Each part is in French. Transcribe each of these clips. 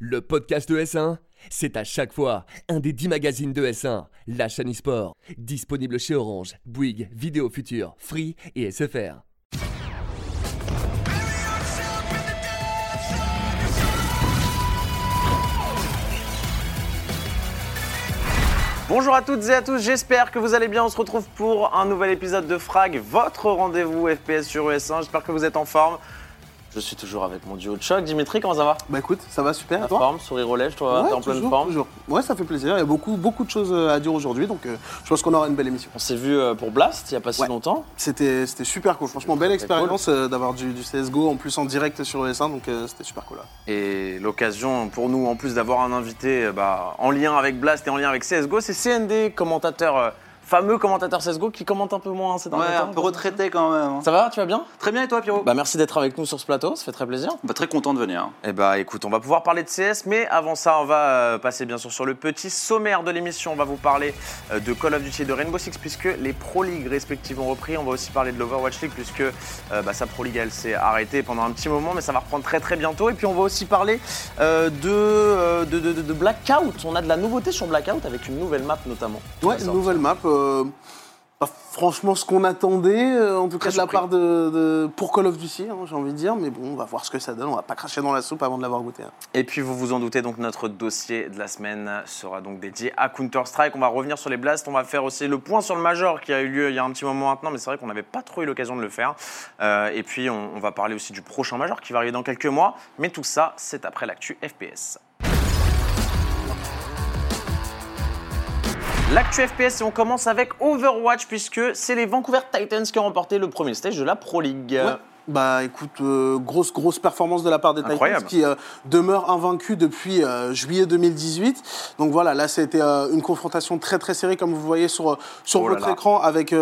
Le podcast de S1, c'est à chaque fois un des 10 magazines de S1, la chaîne e-sport, disponible chez Orange, Bouygues, Vidéo Future, Free et SFR. Bonjour à toutes et à tous, j'espère que vous allez bien. On se retrouve pour un nouvel épisode de Frag, votre rendez-vous FPS sur ES1. J'espère que vous êtes en forme. Je suis toujours avec mon duo de choc. Dimitri, comment ça va? Bah écoute, ça va super. En et toi? forme, sourire aux lèvres, toi, Ouais, t'es en pleine toujours, forme. toujours. Ouais, ça fait plaisir. Il y a beaucoup, beaucoup de choses euh, à dire aujourd'hui, donc euh, je pense qu'on aura une belle émission. On s'est vu euh, pour Blast il n'y a pas si Ouais. longtemps. C'était, c'était super cool. Franchement, belle expérience euh, d'avoir du, du CSGO en plus en direct sur ES1, donc euh, c'était super cool. là. Et l'occasion pour nous, en plus d'avoir un invité bah, en lien avec Blast et en lien avec CSGO, c'est CND, commentateur, euh, fameux commentateur CSGO qui commente un peu moins hein, ces derniers Ouais, temps. un peu retraité quand même. hein. Ça va, tu vas bien? Très bien et toi Pierrot? Bah merci d'être avec nous sur ce plateau, ça fait très plaisir. Bah, Très content de venir. Eh bah écoute, on va pouvoir parler de CS, mais avant ça, on va euh, passer bien sûr sur le petit sommaire de l'émission. On va vous parler euh, de Call of Duty et de Rainbow Six, puisque les Pro League respectives ont repris. On va aussi parler de l'Overwatch League, puisque euh, bah, sa Pro League, elle s'est arrêtée pendant un petit moment, mais ça va reprendre très très bientôt. Et puis on va aussi parler euh, de, euh, de, de- de- de Blackout. On a de la nouveauté sur Blackout, avec une nouvelle map notamment. Ouais, une nouvelle map. euh, pas franchement, ce qu'on attendait, euh, en tout cas de la part de, de- pour Call of Duty, hein, j'ai envie de dire. Mais bon, on va voir ce que ça donne. On va pas cracher dans la soupe avant de l'avoir goûté. hein. Et puis vous vous en doutez, donc notre dossier de la semaine sera donc dédié à Counter-Strike. On va revenir sur les blasts, on va faire aussi le point sur le Major qui a eu lieu il y a un petit moment maintenant, mais c'est vrai qu'on n'avait pas trop eu l'occasion de le faire. Euh, et puis on, on va parler aussi du prochain Major qui va arriver dans quelques mois. Mais tout ça, c'est après l'actu FPS. L'actu FPS et on commence avec Overwatch puisque c'est les Vancouver Titans qui ont remporté le premier stage de la Pro League. Bah écoute, euh, grosse grosse performance de la part des Incroyable. Titans qui euh, demeurent invaincus depuis euh, juillet 2018. Donc voilà, là c'était euh, une confrontation très très serrée comme vous voyez sur, sur Oh là votre là. écran avec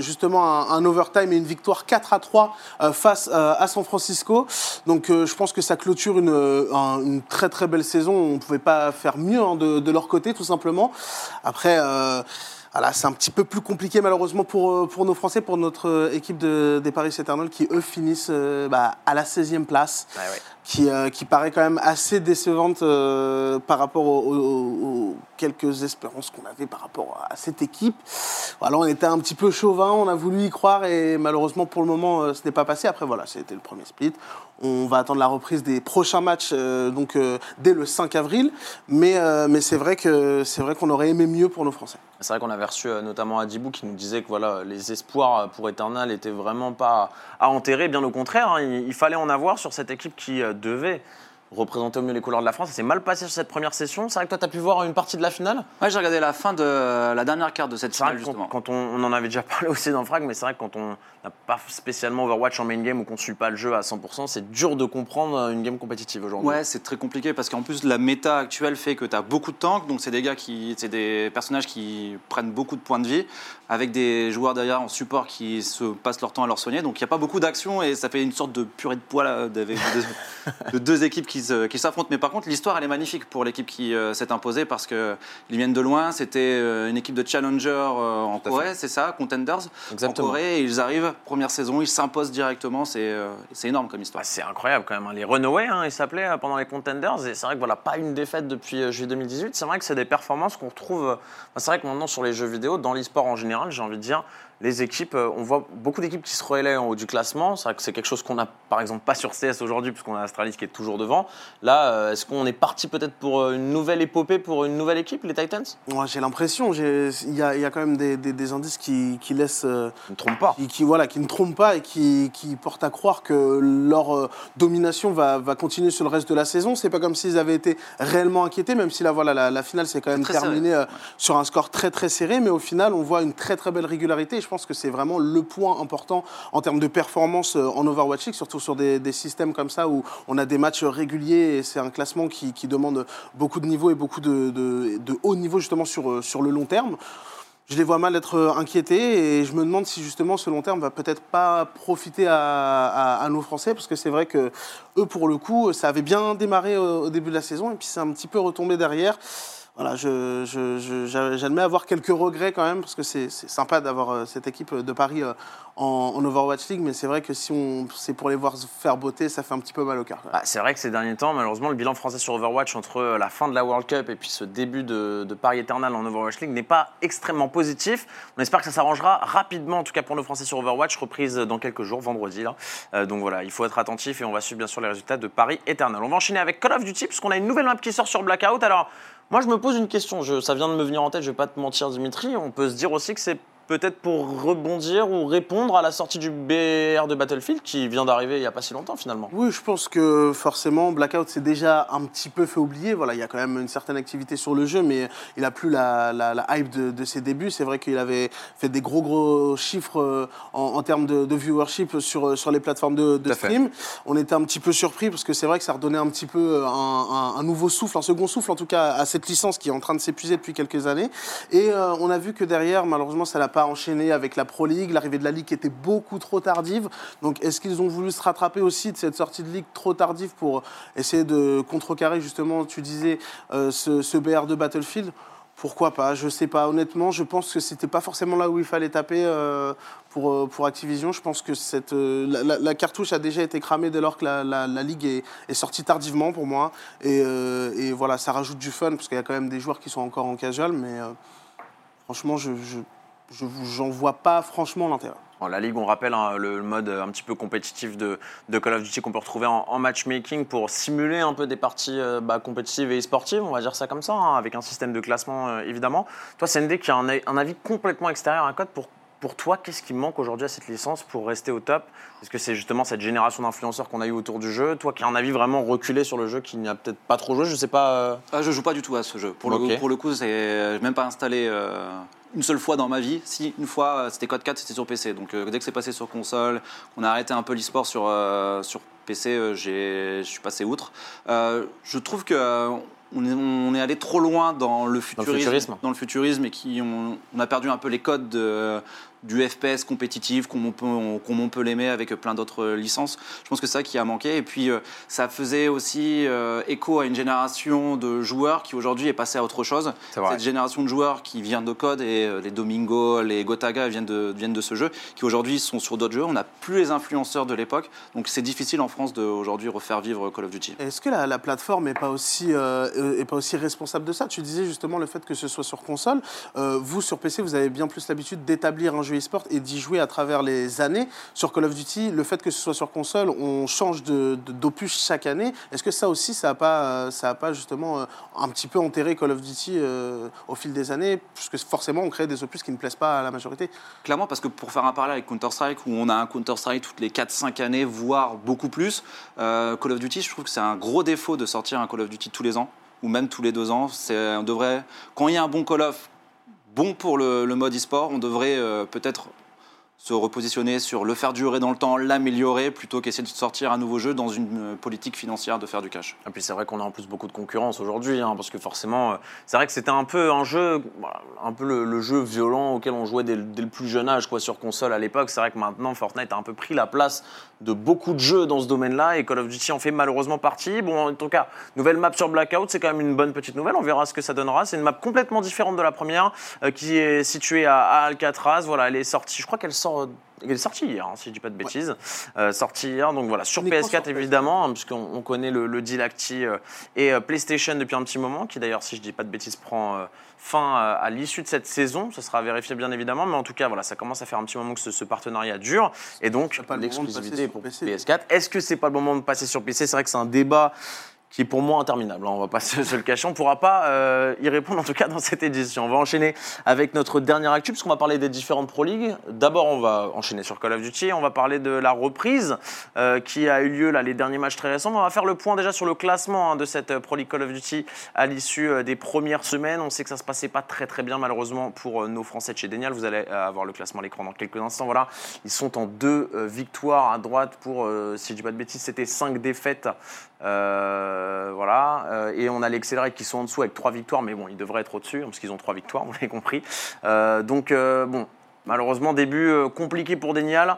justement un, un overtime et une victoire 4 à 3 euh, face à San Francisco. Donc je pense que ça clôture une, un- une très très belle saison. On ne pouvait pas faire mieux hein, de, de leur côté tout simplement. Après... voilà, c'est un petit peu plus compliqué malheureusement pour, euh, pour nos Français, pour notre euh, équipe de, des Paris Eternal qui eux finissent euh, bah, à la 16e place, ouais. qui, euh, qui paraît quand même assez décevante euh, par rapport aux, aux- aux quelques espérances qu'on avait par rapport à cette équipe. Voilà, on était un petit peu chauvin, on a voulu y croire et malheureusement pour le moment ce n'est pas passé. Après voilà, c'était le premier split. On va attendre la reprise des prochains matchs euh, donc euh, dès le 5 avril, mais, euh, mais c'est vrai qu'on aurait aimé mieux pour nos Français. C'est vrai qu'on avait reçu notamment Adibou qui nous disait que voilà, les espoirs pour Eternal n'étaient vraiment pas à enterrer, bien au contraire, hein, il, fallait en avoir sur cette équipe qui devait représenter au mieux les couleurs de la France. Ça s'est mal passé sur cette première session. C'est vrai que toi, tu as pu voir une partie de la finale? Ouais, j'ai regardé la fin de la dernière carte de cette finale justement. quand on, on en avait déjà parlé aussi dans Frag, mais c'est vrai que quand on n'a pas spécialement Overwatch en main game ou qu'on ne suit pas le jeu à 100%, c'est dur de comprendre une game compétitive aujourd'hui. Ouais, c'est très compliqué parce qu'en plus la méta actuelle fait que tu as beaucoup de tanks, donc c'est des gars qui, c'est des personnages qui prennent beaucoup de points de vie, avec des joueurs derrière en support qui se passent leur temps à leur soigner. Donc il n'y a pas beaucoup d'action et ça fait une sorte de purée de poil avec de deux équipes qui se- qui s'affrontent. Mais par contre, l'histoire elle est magnifique pour l'équipe qui euh, s'est imposée parce que ils viennent de loin. C'était euh, une équipe de challenger euh, en Corée, c'est ça, contenders Exactement. en Corée. Et ils arrivent première saison, ils s'imposent directement. C'est euh, énorme comme histoire. Bah, c'est incroyable quand même. hein. Les Runaway, hein, ils s'appelaient euh, pendant les Contenders. Et c'est vrai que voilà, pas une défaite depuis euh, juillet 2018. C'est vrai que c'est des performances qu'on retrouve. euh, bah, c'est vrai que maintenant sur les jeux vidéo, dans l'e-sport en général, j'ai envie de dire, les équipes, euh, on voit beaucoup d'équipes qui se relaient en haut du classement. C'est vrai que c'est quelque chose qu'on n'a par exemple pas sur CS aujourd'hui, puisqu'on a Astralis qui est toujours devant. Là, euh, est-ce qu'on est parti peut-être pour euh, une nouvelle épopée pour une nouvelle équipe, les Titans? Moi, j'ai l'impression, il y a, il y a quand même des, des- des indices qui, qui laissent, euh, Je ne me trompe pas. qui, qui, voilà, qui ne trompent pas et qui, qui portent à croire que leur euh, domination va, va continuer sur le reste de la saison. C'est pas comme s'ils avaient été réellement inquiétés, même si la, voilà, la, la finale s'est quand même terminée serré. euh, sur un score très très serré, mais au final, on voit une très très belle régularité. Je pense que c'est vraiment le point important en termes de performance euh, en Overwatch League, surtout sur des, systèmes comme ça où on a des matchs réguliers et c'est un classement qui, demande beaucoup de niveau et beaucoup de, de- de haut niveau justement sur, euh, sur le long terme. Je les vois mal être euh, inquiétés et je me demande si justement ce long terme va peut-être pas profiter à nos Français parce que c'est vrai que eux pour le coup ça avait bien démarré au, au début de la saison et puis c'est un petit peu retombé derrière. Voilà, je- je- je- j'admets avoir quelques regrets quand même, parce que c'est sympa d'avoir euh, cette équipe de Paris euh, en, Overwatch League, mais c'est vrai que si c'est pour les voir faire beauté, ça fait un petit peu mal au cœur. Bah, c'est vrai que ces derniers temps, malheureusement, le bilan français sur Overwatch entre euh, la fin de la World Cup et puis ce début de, Paris Eternal en Overwatch League n'est pas extrêmement positif. On espère que ça s'arrangera rapidement, en tout cas pour nos Français sur Overwatch, reprise dans quelques jours, vendredi. Euh, donc voilà, il faut être attentif et on va suivre bien sûr les résultats de Paris Eternal. On va enchaîner avec Call of Duty, puisqu'on a une nouvelle map qui sort sur Blackout. Alors, moi je me pose une question, je- ça vient de me venir en tête, je vais pas te mentir Dimitri, on peut se dire aussi que c'est peut-être pour rebondir ou répondre à la sortie du BR de Battlefield qui vient d'arriver il n'y a pas si longtemps finalement. Oui, je pense que forcément, Blackout s'est déjà un petit peu fait oublier. Voilà, il y a quand même une certaine activité sur le jeu, mais il n'a plus la, la- la hype de, de ses débuts. C'est vrai qu'il avait fait des gros, gros chiffres euh, en, en termes de, de viewership sur, sur les plateformes de, de fait. stream. On était un petit peu surpris parce que c'est vrai que ça redonnait un petit peu un, un- un nouveau souffle, un second souffle en tout cas à cette licence qui est en train de s'épuiser depuis quelques années. Et euh, on a vu que derrière, malheureusement, ça n'a pas enchaîné avec la Pro League. L'arrivée de la Ligue était beaucoup trop tardive. Donc, est-ce qu'ils ont voulu se rattraper aussi de cette sortie de Ligue trop tardive pour essayer de contrecarrer, justement, tu disais, euh, ce, BR de Battlefield? Pourquoi pas? Je sais pas. Honnêtement, je pense que c'était pas forcément là où il fallait taper euh, pour, euh, pour Activision. Je pense que cette, la, cartouche a déjà été cramée dès lors que la, ligue est, sortie tardivement pour moi. Et, voilà, ça rajoute du fun parce qu'il y a quand même des joueurs qui sont encore en casual, mais franchement, je, je, j'en vois pas franchement l'intérêt. La Ligue, on rappelle hein, le, mode un petit peu compétitif de, de Call of Duty qu'on peut retrouver en, en matchmaking pour simuler un peu des parties euh, bah, compétitives et e-sportives, on va dire ça comme ça, hein, avec un système de classement euh, évidemment. Toi, CND, qui a un, avis complètement extérieur à Code, pour, pour toi, qu'est-ce qui manque aujourd'hui à cette licence pour rester au top? Est-ce que c'est justement cette génération d'influenceurs qu'on a eu autour du jeu? Toi qui as un avis vraiment reculé sur le jeu, qui n'y a peut-être pas trop joué, je sais pas. euh, Ah, je joue pas du tout à ce jeu. Pour, le, pour le coup, c'est j'ai même pas installé euh, une seule fois dans ma vie. Si, une fois, euh, c'était Code 4, c'était sur PC. Donc euh, dès que c'est passé sur console, on a arrêté un peu l'e-sport sur, euh, sur PC, j'ai- je suis passé outre. Je trouve que on est, on est allé trop loin dans le futurisme, futurisme. dans le futurisme et qui on, on a perdu un peu les codes de- du FPS compétitif comme on peut, on- comme on peut l'aimer avec plein d'autres licences. Je pense que c'est ça qui a manqué. Et puis, euh, ça faisait aussi euh, écho à une génération de joueurs qui aujourd'hui est passée à autre chose. Cette génération de joueurs qui vient de code et euh, les Domingo, les Gotaga viennent de, viennent de ce jeu, qui aujourd'hui sont sur d'autres jeux. On n'a plus les influenceurs de l'époque. Donc c'est difficile en France d'aujourd'hui refaire vivre Call of Duty. Est-ce que la, la plateforme n'est pas, aussi, est pas aussi responsable de ça? Tu disais justement le fait que ce soit sur console. Euh, vous, sur PC, vous avez bien plus l'habitude d'établir un jeu e-sport et d'y jouer à travers les années. Sur Call of Duty, le fait que ce soit sur console, on change d'opus chaque année. Est-ce que ça aussi, ça n'a pas, euh, ça a pas justement euh, un petit peu enterré Call of Duty euh, au fil des années? Puisque forcément, on crée des opus qui ne plaisent pas à la majorité. Clairement, parce que pour faire un parallèle avec Counter-Strike, où on a un Counter-Strike toutes les 4-5 années, voire beaucoup plus, Call of Duty, je trouve que c'est un gros défaut de sortir un Call of Duty tous les ans, ou même tous les deux ans. On devrait, quand il y a un bon Call of, bon pour le, mode e-sport, on devrait euh, peut-être se repositionner sur le faire durer dans le temps, l'améliorer, plutôt qu'essayer de sortir un nouveau jeu dans une euh, politique financière de faire du cash. Et puis c'est vrai qu'on a en plus beaucoup de concurrence aujourd'hui, hein, parce que forcément, euh, c'est vrai que c'était un peu un jeu, voilà, un peu le, jeu violent auquel on jouait dès, le- dès le plus jeune âge, quoi, sur console à l'époque. C'est vrai que maintenant Fortnite a un peu pris la place de beaucoup de jeux dans ce domaine-là, et Call of Duty en fait malheureusement partie. Bon, en tout cas, nouvelle map sur Blackout, c'est quand même une bonne petite nouvelle. On verra ce que ça donnera. C'est une map complètement différente de la première, euh, qui est située à, à Alcatraz. Voilà, elle est sortie. Je crois qu'elle sort. Elle est sortie hier, hein, si je dis pas de bêtises. Euh, sortie hier, donc voilà, sur Uniquement PS4 sur PS4. évidemment, hein, puisqu'on on connaît le, le deal Acti euh, et euh, PlayStation depuis un petit moment, qui d'ailleurs, si je dis pas de bêtises, prend fin à l'issue de cette saison. Ce sera vérifié bien évidemment, mais en tout cas, voilà, ça commence à faire un petit moment que ce, ce partenariat dure, et donc le l'exclusivité sur pour PC. PS4. Est-ce que c'est pas le moment de passer sur PC C'est vrai que c'est un débat qui est pour moi interminable. hein, On va pas se, le cacher. On pourra pas euh, y répondre en tout cas dans cette édition. On va enchaîner avec notre dernière actu puisqu'on va parler des différentes Pro League. D'abord, on va enchaîner sur Call of Duty. On va parler de la reprise euh, qui a eu lieu là les derniers matchs très récents. On va faire le point déjà sur le classement hein, de cette euh, Pro League Call of Duty à l'issue des premières semaines. On sait que ça se passait pas très très bien malheureusement pour nos Français de chez Denial. Vous allez avoir le classement à l'écran dans quelques instants. Voilà, ils sont en deux victoires à droite pour, si je dis pas de bêtises, c'était cinq défaites. Euh, voilà, Euh, et on a l'Accelerate qui sont en dessous avec trois victoires, mais bon, ils devraient être au-dessus, hein, parce qu'ils ont trois victoires, vous l'avez compris. Euh, donc, bon, malheureusement, début compliqué pour Denial.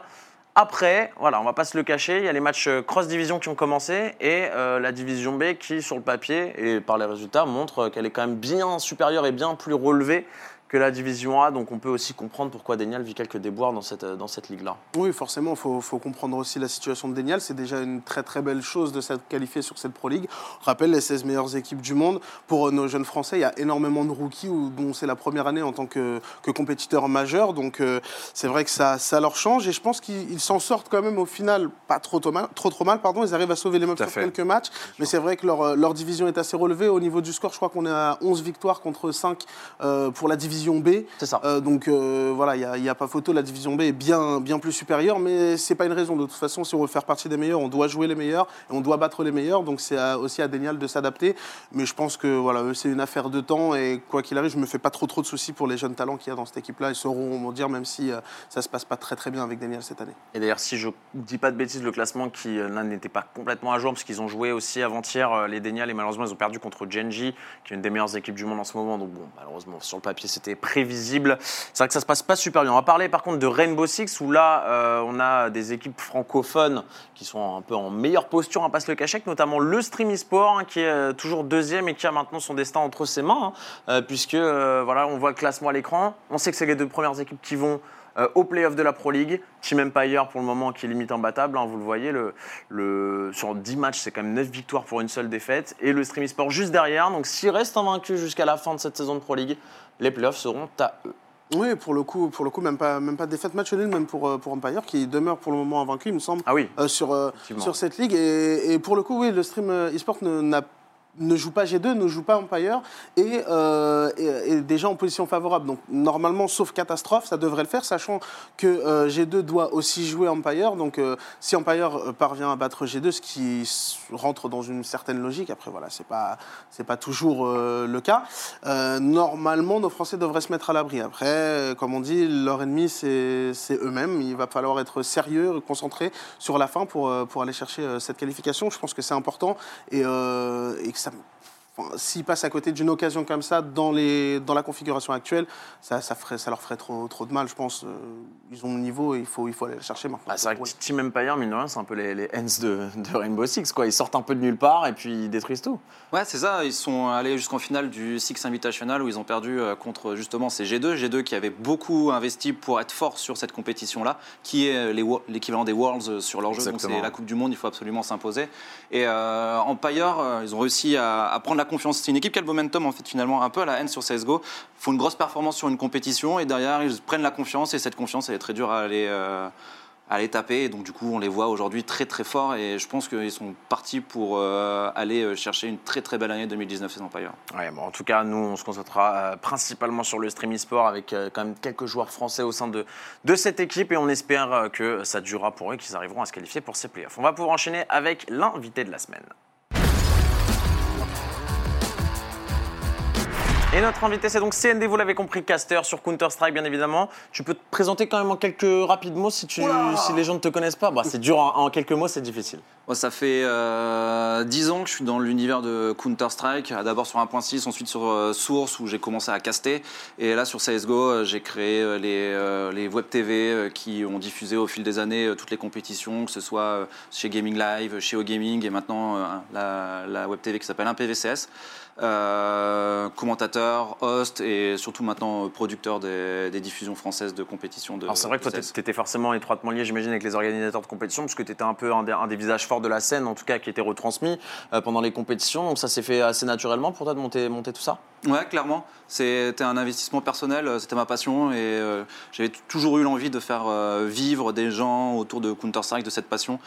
Après, voilà, on va pas se le cacher, il y a les matchs cross-division qui ont commencé et la division B qui, sur le papier et par les résultats, montre qu'elle est quand même bien supérieure et bien plus relevée que la division A. Donc on peut aussi comprendre pourquoi Daniel vit quelques déboires dans cette, dans cette ligue-là. Oui, forcément, il faut, faut comprendre aussi la situation de Denial. C'est déjà une très très belle chose de s'être qualifié sur cette Pro League. On rappelle les 16 meilleures équipes du monde. Pour euh, nos jeunes Français, il y a énormément de rookies où- dont c'est la première année en tant que, que compétiteur majeur. Donc euh, c'est vrai que ça, ça leur change et je pense qu'ils ils s'en sortent quand même au final pas trop trop mal. Trop, trop mal pardon. Ils arrivent à sauver les meubles sur fait. quelques matchs. Mais c'est vrai que leur, euh, leur division est assez relevée. Au niveau du score, je crois qu'on est à 11 victoires contre 5 euh, pour la division B. C'est ça. Euh, donc euh, voilà, il n'y a, pas photo, la division B est bien, bien plus supérieure, mais c'est pas une raison. De toute façon, si on veut faire partie des meilleurs, on doit jouer les meilleurs et on doit battre les meilleurs. Donc c'est aussi à Denial de s'adapter. Mais je pense que voilà, c'est une affaire de temps et quoi qu'il arrive, je me fais pas trop trop de soucis pour les jeunes talents qu'il y a dans cette équipe-là. Ils sauront m'en dire, même si euh, ça se passe pas très très bien avec Daniel cette année. Et d'ailleurs, si je dis pas de bêtises, le classement qui n'était pas complètement à jour parce qu'ils ont joué aussi avant-hier les Denial et malheureusement ils ont perdu contre Genji, qui est une des meilleures équipes du monde en ce moment. Donc bon, malheureusement sur le papier c'était prévisible. C'est vrai que ça se passe pas super bien. On va parler par contre de Rainbow Six où là euh, on a des équipes francophones qui sont un peu en meilleure posture, on va pas se le cacher, avec notamment le Stream eSport hein, qui est euh, toujours deuxième et qui a maintenant son destin entre ses mains, hein, euh, puisque voilà on voit le classement à l'écran. On sait que c'est les deux premières équipes qui vont euh, au playoff de la Pro League. Team Empire pour le moment qui est limite imbattable, hein, vous le voyez, le, le- sur 10 matchs c'est quand même 9 victoires pour une seule défaite. Et le Stream Sport juste derrière, donc s'il reste invaincu jusqu'à la fin de cette saison de Pro League, les playoffs seront à eux. Oui, pour le coup, pour le coup même pas, même pas de défaite match nul, même pour, euh, pour Empire, qui demeure pour le moment invaincu, il me semble. Ah oui, euh, sur, euh, sur cette ligue. Et, et pour le coup, oui, le stream e-sport n'a- ne joue pas G2, ne joue pas Empire et, euh, et- déjà en position favorable. Donc normalement, sauf catastrophe, ça devrait le faire, sachant que euh, G2 doit aussi jouer Empire. Donc euh, si Empire euh, parvient à battre G2, ce qui rentre dans une certaine logique, après voilà, c'est pas pas toujours le cas. Normalement, nos Français devraient se mettre à l'abri. Après, comme on dit, leur ennemi c'est eux-mêmes. Il va falloir être sérieux, concentré sur la fin pour pour aller chercher cette qualification. Je pense que c'est important et, ça. Enfin, S'ils passent à côté d'une occasion comme ça dans, les, dans la configuration actuelle, ça, ça, ferait, ça leur ferait trop, trop de mal, je pense. Euh, Ils ont le niveau et il faut, il faut aller le chercher maintenant. Ah, c'est vrai que. Team Empire, mine de rien, c'est un peu les, les Hens de, de Rainbow Six. Quoi. Ils sortent un peu de nulle part et puis ils détruisent tout. Ouais, c'est ça. Ils sont allés jusqu'en finale du Six Invitational où ils ont perdu euh, contre justement ces G2. G2 qui avaient beaucoup investi pour être fort sur cette compétition-là, qui est euh, l'équivalent des Worlds sur leur jeu. Donc c'est la Coupe du Monde, il faut absolument s'imposer. Et euh, Empire, ils ont réussi à, à prendre la confiance. C'est une équipe qui a le momentum en fait finalement un peu à la haine sur CSGO. Ils font une grosse performance sur une compétition et derrière ils prennent la confiance et cette confiance elle est très dure à aller. euh, à les taper. Donc, du coup, on les voit aujourd'hui très très forts. Et je pense qu'ils sont partis pour euh, aller euh, chercher une très très belle année 2019 ces Empire. Ouais, bon, en tout cas, nous, on se concentrera principalement sur le stream e-sport avec quand même quelques joueurs français au sein de, de cette équipe et on espère que ça durera pour eux, qu'ils arriveront à se qualifier pour ces playoffs. On va pouvoir enchaîner avec l'invité de la semaine. Et notre invité, c'est donc CND, vous l'avez compris, caster sur Counter-Strike, bien évidemment. Tu peux te présenter quand même en quelques rapides mots si, tu, Oula si les gens ne te connaissent pas. Bah, c'est dur, en, en quelques mots, c'est difficile. Moi, ça fait euh, 10 ans que je suis dans l'univers de Counter-Strike, d'abord sur 1.6, ensuite sur euh, Source où j'ai commencé à caster. Et là sur CSGO, euh, j'ai créé euh, les, euh, les web TV euh, qui ont diffusé au fil des années euh, toutes les compétitions, que ce soit euh, chez Gaming Live, chez O-Gaming et maintenant euh, la, la web TV qui s'appelle 1PVCS. Euh, commentateur, host et surtout maintenant euh, producteur des, des diffusions françaises de compétitions de Alors c'est vrai que toi, tu étais forcément étroitement lié, j'imagine, avec les organisateurs de compétition, parce que tu étais un peu un des, un des visages forts de la scène, en tout cas, qui était retransmis euh, pendant les compétitions. Donc ça s'est fait assez naturellement pour toi de monter, monter tout ça? Ouais, clairement. C'était un investissement personnel, c'était ma passion et euh, j'avais toujours eu l'envie de faire euh, vivre des gens autour de Counter-Strike, de cette passion.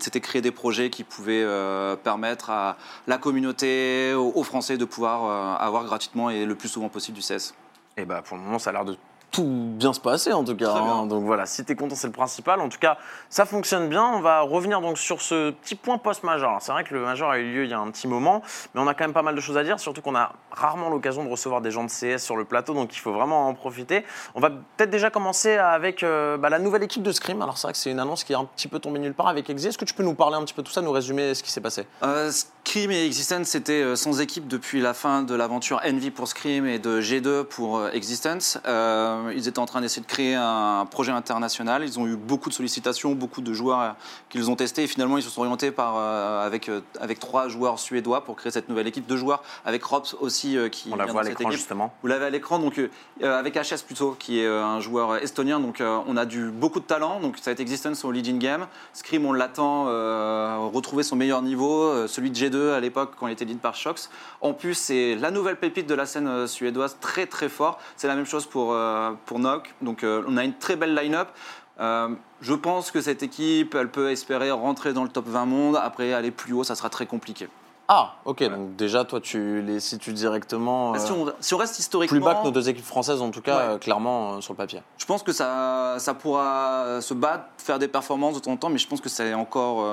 C'était créer des projets qui pouvaient euh, permettre à la communauté, aux, aux Français de pouvoir euh, avoir gratuitement et le plus souvent possible du CS. Et bah pour le moment, ça a l'air de tout bien se passer en tout cas. Hein. Donc voilà, si tu es content, c'est le principal. En tout cas, ça fonctionne bien. On va revenir donc sur ce petit point post-major. C'est vrai que le major a eu lieu il y a un petit moment, mais on a quand même pas mal de choses à dire, surtout qu'on a rarement l'occasion de recevoir des gens de CS sur le plateau, donc il faut vraiment en profiter. On va peut-être déjà commencer avec euh, bah, la nouvelle équipe de Scream. Alors c'est vrai que c'est une annonce qui est un petit peu tombée nulle part avec Exi. Est-ce que tu peux nous parler un petit peu de tout ça, nous résumer ce qui s'est passé? Euh, Scream et Existence, c'était euh, sans équipe depuis la fin de l'aventure Envy pour Scream et de G2 pour euh, Existence. Euh, Euh, ils étaient en train d'essayer de créer un projet international. Ils ont eu beaucoup de sollicitations, beaucoup de joueurs euh, qu'ils ont testés. Et finalement, ils se sont orientés par, euh, avec, avec trois joueurs suédois pour créer cette nouvelle équipe. Deux joueurs avec Rops aussi qui On la voit à l'écran justement. Vous l'avez à l'écran, donc avec HS plutôt, qui est un joueur estonien. Donc on a du beaucoup de talent. Donc ça va être Existence au leading game. Scream, on l'attend retrouver son meilleur niveau, celui de G2 à l'époque quand il était lead par Shox. En plus, c'est la nouvelle pépite de la scène suédoise, très très fort. C'est la même chose pour euh, pour Nock. Donc euh, on a une très belle line-up. Euh, je pense que cette équipe, elle peut espérer rentrer dans le top 20 monde. Après, aller plus haut, ça sera très compliqué. Ah, ok, donc déjà, toi, tu les situes directement. Si, euh, on, si on reste historiquement, plus bas que nos deux équipes françaises, en tout cas, Ouais. euh, clairement, euh, sur le papier. Je pense que ça, ça pourra se battre, faire des performances de temps en temps, mais je pense que c'est encore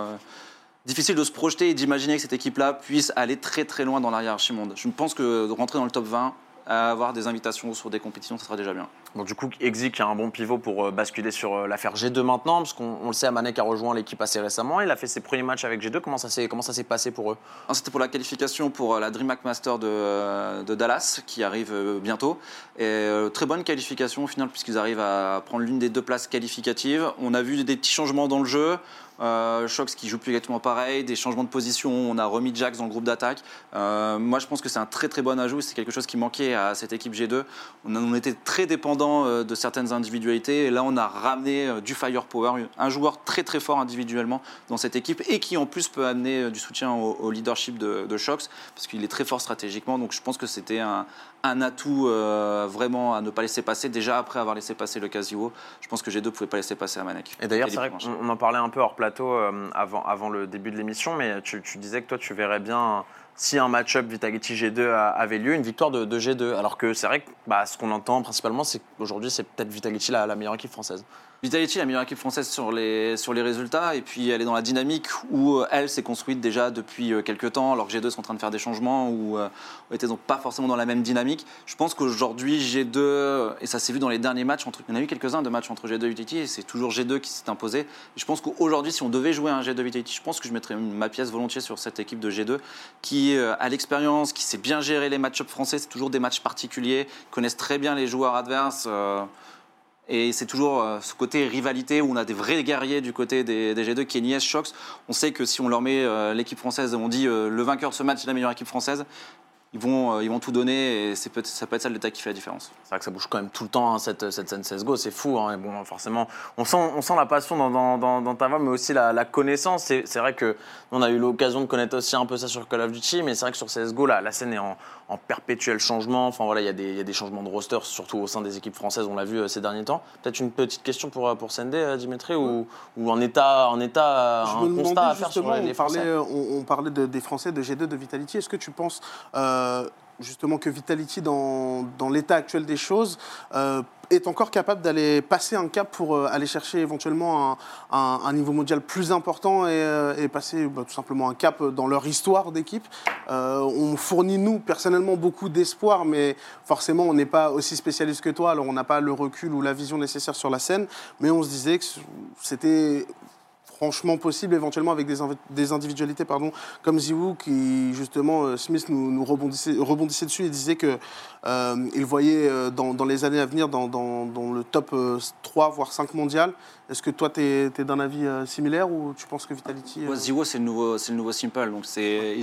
difficile de se projeter et d'imaginer que cette équipe-là puisse aller très très loin dans la hiérarchie monde. Je pense que de rentrer dans le top 20, avoir des invitations sur des compétitions, ça sera déjà bien. Bon, du coup, Exi qui a un bon pivot pour euh, basculer sur euh, l'affaire G2 maintenant, parce qu'on on le sait, Amanek a rejoint l'équipe assez récemment. Il a fait ses premiers matchs avec G2. Comment ça s'est comment ça s'est passé pour eux? Alors, C'était pour la qualification pour euh, la DreamHack Master de, de Dallas qui arrive bientôt. Et très bonne qualification au final puisqu'ils arrivent à prendre l'une des deux places qualificatives. On a vu des petits changements dans le jeu. Euh, Shox qui joue plus exactement pareil, des changements de position. On a remis Jax dans le groupe d'attaque. Euh, moi, je pense que c'est un très très bon ajout. C'est quelque chose qui manquait à cette équipe G2. On, était très dépendant euh, de certaines individualités. Et là, on a ramené euh, du firepower, un joueur très très fort individuellement dans cette équipe et qui en plus peut amener du soutien au, au leadership de, de Shox parce qu'il est très fort stratégiquement. Donc, je pense que c'était un, un atout euh, vraiment à ne pas laisser passer. Déjà après avoir laissé passer le Casio, je pense que G2 pouvait pas laisser passer à Manek. Et d'ailleurs, c'est vrai qu'on on en parlait un peu hors plateau euh, avant, avant le début de l'émission, mais tu, tu disais que toi, tu verrais bien si un match-up Vitality G2 a- avait lieu, une victoire de, de G2. Alors que c'est vrai que bah, ce qu'on entend principalement, c'est qu'aujourd'hui, c'est peut-être Vitality la, meilleure équipe française. Vitality, la meilleure équipe française sur les, sur les résultats, et puis elle est dans la dynamique où euh, elle s'est construite déjà depuis euh, quelques temps, alors que G2 sont en train de faire des changements, ou euh, était donc pas forcément dans la même dynamique. Je pense qu'aujourd'hui, G2, et ça s'est vu dans les derniers matchs, entre, il y en a eu quelques-uns de matchs entre G2 et Vitality, et c'est toujours G2 qui s'est imposé. Je pense qu'aujourd'hui, si on devait jouer un G2 Vitality, je pense que je mettrais ma pièce volontiers sur cette équipe de G2, qui euh, a l'expérience, qui sait bien gérer les match-ups français, c'est toujours des matchs particuliers, connaissent très bien les joueurs adverses. euh, et c'est toujours euh, ce côté rivalité où on a des vrais guerriers du côté des, des G2, Kenny S, Shox. On sait que si on leur met l'équipe française, on dit le vainqueur ce match est la meilleure équipe française, ils vont, euh, ils vont tout donner et ça peut être ça le détail qui fait la différence. C'est vrai que ça bouge quand même tout le temps, hein, cette, cette scène CSGO, c'est fou. hein. Et bon, forcément, on sent, on sent la passion dans, dans- dans- dans ta voix, mais aussi la, la connaissance. C'est c'est vrai que on a eu l'occasion de connaître aussi un peu ça sur Call of Duty, mais c'est vrai que sur CSGO, la, la scène est en, en perpétuel changement. Enfin voilà, il y, a des- il y a des changements de roster, surtout au sein des équipes françaises, on l'a vu euh, ces derniers temps. Peut-être une petite question pour, euh, pour Sendé, euh, Dimitri, ou, ou en état, en état Je un constat à faire sur les on parlait, Français euh, on, on parlait de- des Français, de G2, de Vitality. Est-ce que tu penses euh, justement que Vitality, dans, dans l'état actuel des choses, euh, est encore capable d'aller passer un cap pour euh, aller chercher éventuellement un, un- niveau mondial plus important et, euh, passer bah, tout simplement un cap dans leur histoire d'équipe. Euh, On fournit, nous, personnellement, beaucoup d'espoir, mais forcément, on n'est pas aussi spécialiste que toi, alors on n'a pas le recul ou la vision nécessaire sur la scène, mais on se disait que c'était franchement possible éventuellement avec des, individualités pardon, comme Ziwoo qui justement euh, Smith nous, nous rebondissait, rebondissait dessus et disait que euh, il voyait euh, dans, dans les années à venir dans, dans- dans le top euh, 3 voire 5 mondial. Est-ce que toi tu es, d'un avis euh, similaire ou tu penses que Vitality euh, Ouais, c'est le nouveau, c'est le nouveau Simple. Donc c'est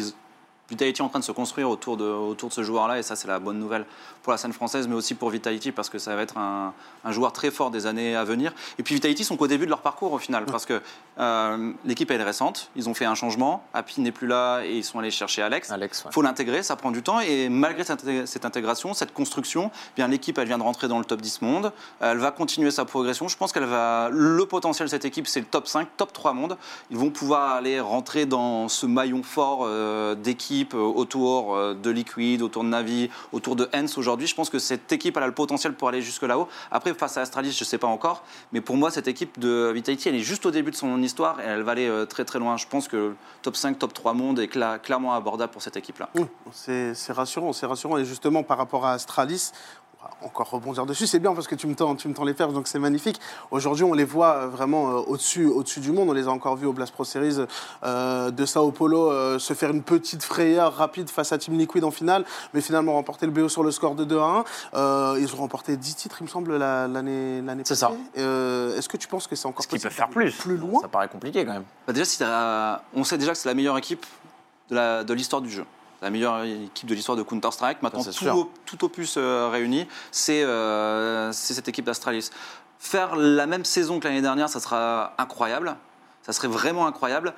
Vitality est en train de se construire autour de, autour de ce joueur-là et ça c'est la bonne nouvelle pour la scène française mais aussi pour Vitality parce que ça va être un, un joueur très fort des années à venir. Et puis Vitality sont qu'au début de leur parcours au final parce que euh, l'équipe elle est récente, ils ont fait un changement, Happy n'est plus là et ils sont allés chercher Alex. Ouais. Il faut l'intégrer, ça prend du temps. Et malgré cette intégration, cette construction, eh bien l'équipe, elle vient de rentrer dans le top 10 monde. Elle va continuer sa progression. Je pense qu'elle va. Le potentiel de cette équipe, c'est le top 5, top 3 monde. Ils vont pouvoir aller rentrer dans ce maillon fort euh, d'équipe euh, autour euh, de Liquid, autour de Navi, autour de Hens aujourd'hui. Je pense que cette équipe, a le potentiel pour aller jusque là-haut. Après, face à Astralis, je ne sais pas encore. Mais pour moi, cette équipe de Vitality, elle est juste au début de son histoire et elle va aller euh, très très loin. Je pense que top 5, top 3 monde est cla- clairement abordable pour cette équipe-là. C'est c'est rassurant, c'est rassurant. Et justement, par rapport à Astralis, encore rebondir dessus, c'est bien parce que tu me tends, tu me tends les perches, donc c'est magnifique. Aujourd'hui, on les voit euh, vraiment euh, au-dessus, au-dessus du monde. On les a encore vus au Blast Pro Series euh, de Sao Paulo euh, se faire une petite frayeur rapide face à Team Liquid en finale, mais finalement remporter le BO sur le score de 2 à 1. Euh, ils ont remporté 10 titres, il me semble, la- l'année, l'année C'est passée. ça. Euh, est-ce que tu penses que c'est encore qu'ils possible peuvent faire plus Plus loin Ça paraît compliqué quand même. Bah déjà, si on sait déjà que c'est la meilleure équipe de la- de l'histoire du jeu. La meilleure équipe de l'histoire de Counter-Strike. Maintenant, c'est tout, op- tout opus euh, réuni, c'est euh, c'est cette équipe d'Astralis. Faire la même saison que l'année dernière, ça sera incroyable. Ça serait vraiment incroyable.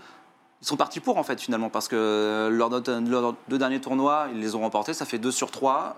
Ils sont partis pour, en fait, finalement, parce que leurs leurs deux derniers tournois, ils les ont remportés. Ça fait 2 sur 3.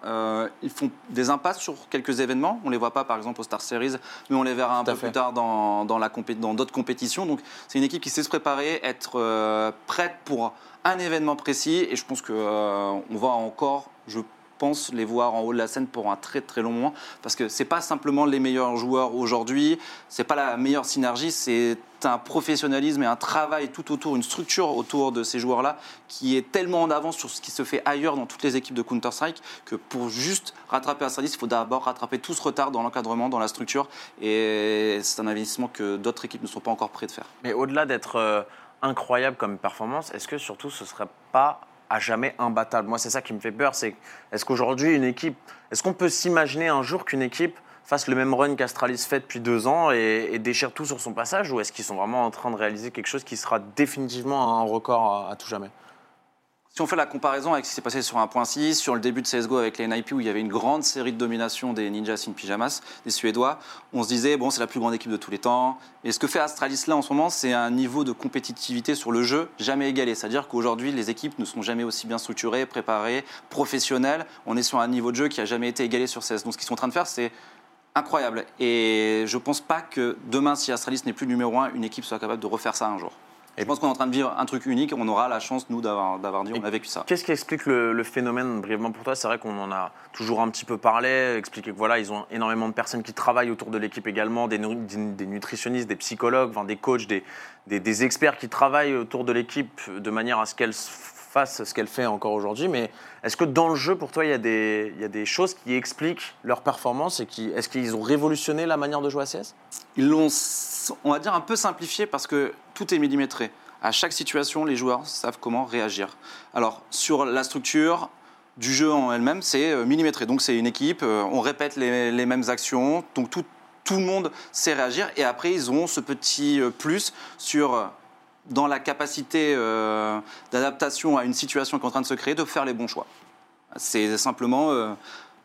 ils font des impasses sur quelques événements. On ne les voit pas, par exemple, au Star Series, mais on les verra un peu fait. plus tard dans d'autres compétitions. Donc, c'est une équipe qui sait se préparer, être euh, prête pour un événement précis. Et je pense qu'on va encore, je pense, les voir en haut de la scène pour un très très long moment. Parce que c'est pas simplement les meilleurs joueurs aujourd'hui, c'est pas la meilleure synergie, c'est un professionnalisme et un travail tout autour, une structure autour de ces joueurs-là qui est tellement en avance sur ce qui se fait ailleurs dans toutes les équipes de Counter-Strike que pour juste rattraper Astralis, il faut d'abord rattraper tout ce retard dans l'encadrement, dans la structure. Et c'est un investissement que d'autres équipes ne sont pas encore prêtes de faire. Mais au-delà d'être euh, incroyable comme performance, est-ce que surtout ce serait pas à jamais imbattable? Moi, c'est ça qui me fait peur. C'est est-ce qu'aujourd'hui une équipe, est-ce qu'on peut s'imaginer un jour qu'une équipe fasse le même run qu'Astralis fait depuis deux ans et, déchire tout sur son passage, ou est-ce qu'ils sont vraiment en train de réaliser quelque chose qui sera définitivement un record à tout jamais? Si on fait la comparaison avec ce qui s'est passé sur 1.6, sur le début de CSGO avec les NIP où il y avait une grande série de domination des Ninjas in Pyjamas, des Suédois, on se disait, bon, c'est la plus grande équipe de tous les temps. Et ce que fait Astralis là en ce moment, c'est un niveau de compétitivité sur le jeu jamais égalé. C'est-à-dire qu'aujourd'hui, les équipes ne sont jamais aussi bien structurées, préparées, professionnelles. On est sur un niveau de jeu qui a jamais été égalé sur CS. Donc ce qu'ils sont en train de faire, c'est incroyable. Et je pense pas que demain, si Astralis n'est plus numéro un, une équipe soit capable de refaire ça un jour. Et- je pense qu'on est en train de vivre un truc unique. On aura la chance, nous, d'avoir dit, on a vécu ça. Qu'est-ce qui explique le, le phénomène brièvement pour toi? C'est vrai qu'on en a toujours un petit peu parlé, expliqué que voilà, ils ont énormément de personnes qui travaillent autour de l'équipe également, des, nu- des- des nutritionnistes, des psychologues, enfin, des coachs, des, des- des experts qui travaillent autour de l'équipe de manière à ce qu'elle fasse ce qu'elle fait encore aujourd'hui. Mais est-ce que dans le jeu, pour toi, il y, a des, choses qui expliquent leur performance et qui est-ce qu'ils ont révolutionné la manière de jouer à CS Ils l'ont, on va dire, un peu simplifié parce que tout est millimétré. À chaque situation, les joueurs savent comment réagir. Alors, sur la structure du jeu en elle-même, c'est euh, millimétré. Donc, c'est une équipe, euh, on répète les, mêmes actions, donc tout, tout le monde sait réagir. Et après, ils ont ce petit euh, plus sur, dans la capacité euh, d'adaptation à une situation qui est en train de se créer, de faire les bons choix. C'est simplement, euh,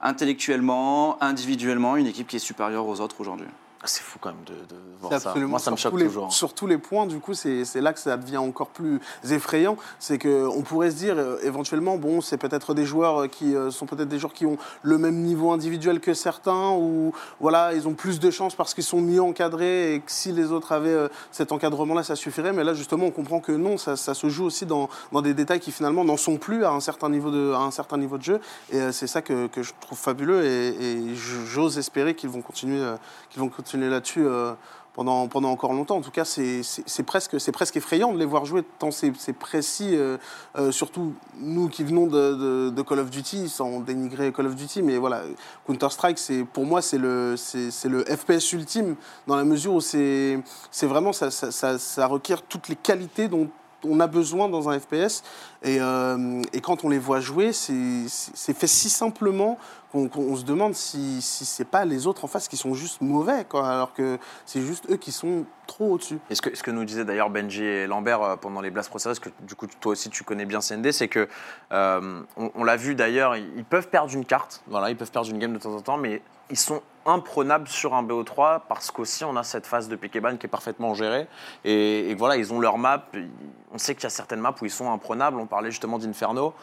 intellectuellement, individuellement, une équipe qui est supérieure aux autres aujourd'hui. C'est fou quand même de, voir ça. Moi, ça me choque les- toujours. Sur tous les points, du coup, c'est là que ça devient encore plus effrayant. C'est qu'on pourrait se dire, euh, éventuellement, bon, c'est peut-être des joueurs euh, qui euh, sont peut-être des joueurs qui ont le même niveau individuel que certains, ou voilà, ils ont plus de chances parce qu'ils sont mieux encadrés et que si les autres avaient euh, cet encadrement-là, ça suffirait. Mais là, justement, on comprend que non, ça, ça se joue aussi dans, dans des détails qui finalement n'en sont plus à un certain niveau de, à un certain niveau de jeu. Et c'est ça que, que je trouve fabuleux et, et j'ose espérer qu'ils vont continuer, qu'ils vont continuer là-dessus. euh, pendant, pendant encore longtemps. En tout cas, c'est presque, presque effrayant de les voir jouer tant c'est précis, euh, euh, surtout nous qui venons de, Call of Duty, sans dénigrer Call of Duty, mais voilà, Counter-Strike, pour moi, c'est le, le FPS ultime, dans la mesure où c'est vraiment, ça, ça, ça requiert toutes les qualités dont on a besoin dans un FPS. Et, euh, et quand on les voit jouer, c'est fait si simplement qu'on se demande si, si c'est pas les autres en face qui sont juste mauvais, alors que c'est juste eux qui sont trop au-dessus. Ce que, ce que nous disaient d'ailleurs Benji et Lambert euh, pendant les Blast Process, que du coup toi aussi tu connais bien CND, c'est que euh, on, on l'a vu d'ailleurs, ils peuvent perdre une carte, voilà, ils peuvent perdre une game de temps en temps, mais ils sont imprenables sur un BO3 parce qu'aussi on a cette phase de pick and ban qui est parfaitement gérée et, voilà ils ont leur map. On sait qu'il y a certaines maps où ils sont imprenables. On parlait justement d'Inferno.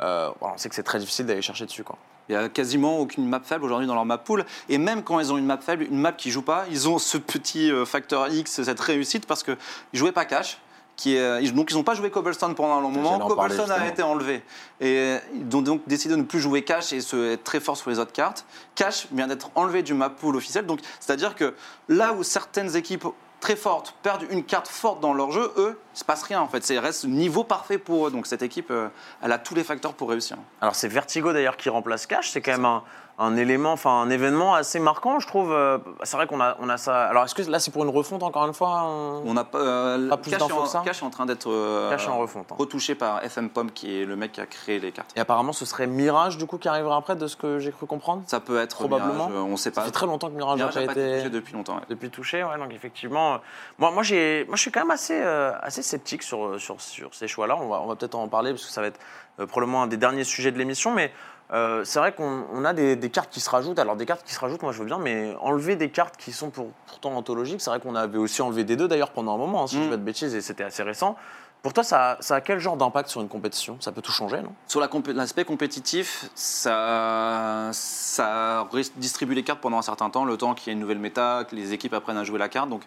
Euh, on sait que c'est très difficile d'aller chercher dessus quoi. Il n'y a quasiment aucune map faible aujourd'hui dans leur map pool. Et même quand ils ont une map faible, une map qui joue pas, ils ont ce petit euh, facteur X, cette réussite, parce qu'ils jouaient pas cash. Qui est, euh, donc ils n'ont pas joué Cobblestone pendant un long moment. Parler, Cobblestone a été enlevé. Et euh, ils ont donc décidé de ne plus jouer cash et se, être très fort sur les autres cartes. Cash vient d'être enlevé du map pool officiel. Donc c'est-à-dire que là où certaines équipes très fortes perdent une carte forte dans leur jeu, eux, il se passe rien en fait. C'est reste niveau parfait pour eux. Donc cette équipe, euh, elle a tous les facteurs pour réussir. Alors c'est Vertigo d'ailleurs qui remplace Cash, c'est quand même un, un élément, enfin un événement assez marquant, je trouve. Euh, C'est vrai qu'on a, on a ça. Alors, est-ce que là, c'est pour une refonte encore une fois on- On n'a pas. euh, Pas plus d'infos que ça? Cash est en train d'être euh, en refonte. hein. retouché par FM Pom, qui est le mec qui a créé les cartes. Et apparemment, ce serait Mirage du coup qui arrivera après, de ce que j'ai cru comprendre? Ça peut être Probablement. Mirage, on sait Ça pas. fait très longtemps que Mirage n'a Mirage pas n'a pas été touché depuis longtemps. ouais. depuis touché, ouais. Donc effectivement, euh, moi, moi, j'ai, moi, je suis quand même assez, euh, assez sceptique sur, sur, sur ces choix-là. On va, on va peut-être en parler parce que ça va être probablement un des derniers sujets de l'émission, mais. Euh, c'est vrai qu'on on a des, des cartes qui se rajoutent. Alors des cartes qui se rajoutent, moi je veux bien, mais enlever des cartes qui sont pour- pourtant anthologiques, c'est vrai qu'on avait aussi enlevé des deux d'ailleurs pendant un moment, hein, si je Mm. dis pas de bêtises, et c'était assez récent. Pour toi, ça, ça a quel genre d'impact sur une compétition? Ça peut tout changer, non? Sur la l'aspect compétitif, ça, ça redistribue les cartes pendant un certain temps, le temps qu'il y ait une nouvelle méta, que les équipes apprennent à jouer la carte. Donc,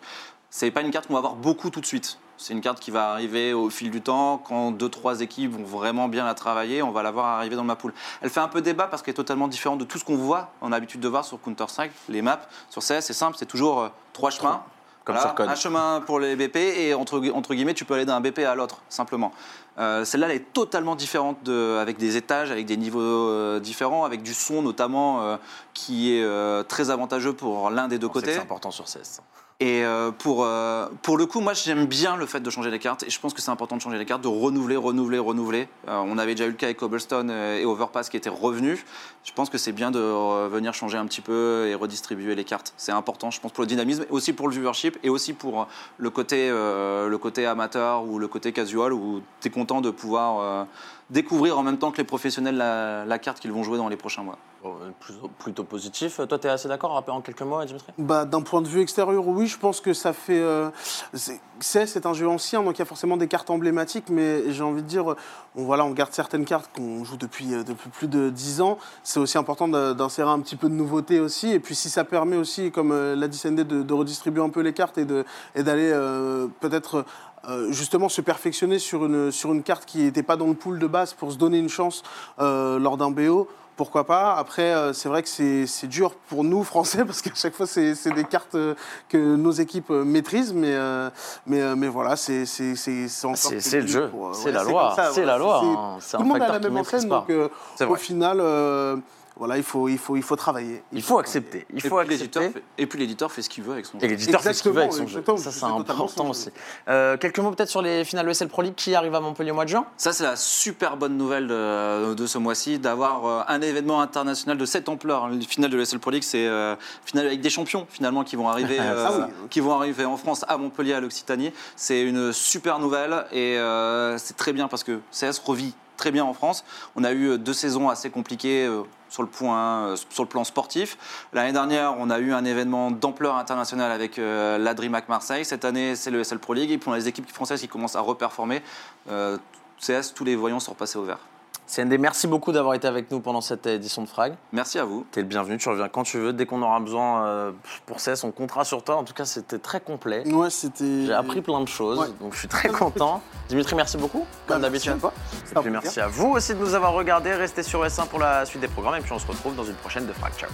c'est pas une carte qu'on va avoir beaucoup tout de suite. C'est une carte qui va arriver au fil du temps, quand deux, trois équipes vont vraiment bien la travailler, on va la voir arriver dans ma poule. Elle fait un peu débat parce qu'elle est totalement différente de tout ce qu'on voit, on a l'habitude de voir sur Counter-Strike, les maps. Sur CS, c'est simple, c'est toujours euh, trois chemins. Comme Voilà, sur. Un chemin pour les BP et entre, gui- entre guillemets, tu peux aller d'un BP à l'autre, simplement. Euh, Celle-là, elle est totalement différente, de, avec des étages, avec des niveaux euh, différents, avec du son notamment euh, qui est très avantageux pour l'un des deux On côtés. C'est important sur CS. Et euh, pour, euh, pour le coup, moi j'aime bien le fait de changer les cartes et je pense que c'est important de changer les cartes, de renouveler, renouveler, renouveler. Euh, on avait déjà eu le cas avec Cobblestone et Overpass qui étaient revenus. Je pense que c'est bien de venir changer un petit peu et redistribuer les cartes. C'est important, je pense, pour le dynamisme, aussi pour le viewership et aussi pour le côté, le côté amateur ou le côté casual où tu es content de pouvoir découvrir en même temps que les professionnels la, la carte qu'ils vont jouer dans les prochains mois. Bon, euh, plutôt, plutôt positif. Toi, tu es assez d'accord en quelques mots, Dimitri? Bah, D'un point de vue extérieur, oui, je pense que ça fait. euh, c'est- un jeu ancien, donc il y a forcément des cartes emblématiques, mais j'ai envie de dire, euh, on, voilà, on garde certaines cartes qu'on joue depuis, euh, depuis plus de 10 ans. C'est aussi important d'insérer un petit peu de nouveauté aussi. Et puis si ça permet aussi, comme euh, l'a dit de, de redistribuer un peu les cartes et de- et d'aller euh, peut-être. Euh, justement se perfectionner sur une, sur une carte qui n'était pas dans le pool de base pour se donner une chance euh, lors d'un BO, pourquoi pas Après, euh, c'est vrai que c'est dur pour nous, Français, parce qu'à chaque fois, c'est des cartes euh, que nos équipes euh, maîtrisent, mais, mais, mais voilà, c'est c'est- c'est le jeu, c'est ouais, la loi, c'est voilà, la loi. c'est- hein. C'est Tout le monde a la même pas. donc au final, voilà, il faut, il, faut, il faut travailler. Il faut accepter. Il Et faut puis l'éditeur accepter. fait- et puis l'éditeur fait ce qu'il veut avec son jeu. Et l'éditeur fait ce qu'il veut avec son jeu. Exactement, Ça, c'est important aussi. Euh, quelques mots peut-être sur les finales ESL Pro League qui arrivent à Montpellier au mois de juin? Ça, c'est la super bonne nouvelle de, de ce mois-ci, d'avoir euh, un événement international de cette ampleur. Le final de l'ESL Pro League, c'est euh, final avec des champions, finalement, qui vont arriver, euh, Ah oui. qui vont arriver en France, à Montpellier, à l'Occitanie. C'est une super nouvelle et euh, c'est très bien parce que CS revit très bien en France. On a eu deux saisons assez compliquées euh, sur le, point, euh, sur le plan sportif. L'année dernière, on a eu un événement d'ampleur internationale avec euh, la DreamHack Marseille. Cette année, c'est le SL Pro League. Et puis a les équipes françaises qui commencent à reperformer. Euh, CS, tous les voyants sont repassés au vert. CND, merci beaucoup d'avoir été avec nous pendant cette édition de Frag. Merci à vous. T'es le bienvenu, tu reviens quand tu veux. Dès qu'on aura besoin euh, pour CS, on comptera sur toi. En tout cas, c'était très complet. Ouais, c'était. J'ai appris plein de choses, Ouais. donc je suis très content. Dimitri, merci beaucoup, Bah, comme merci à d'habitude. toi. Et puis merci à vous aussi de nous avoir regardés. Restez sur S1 pour la suite des programmes et puis on se retrouve dans une prochaine de Frag. Ciao.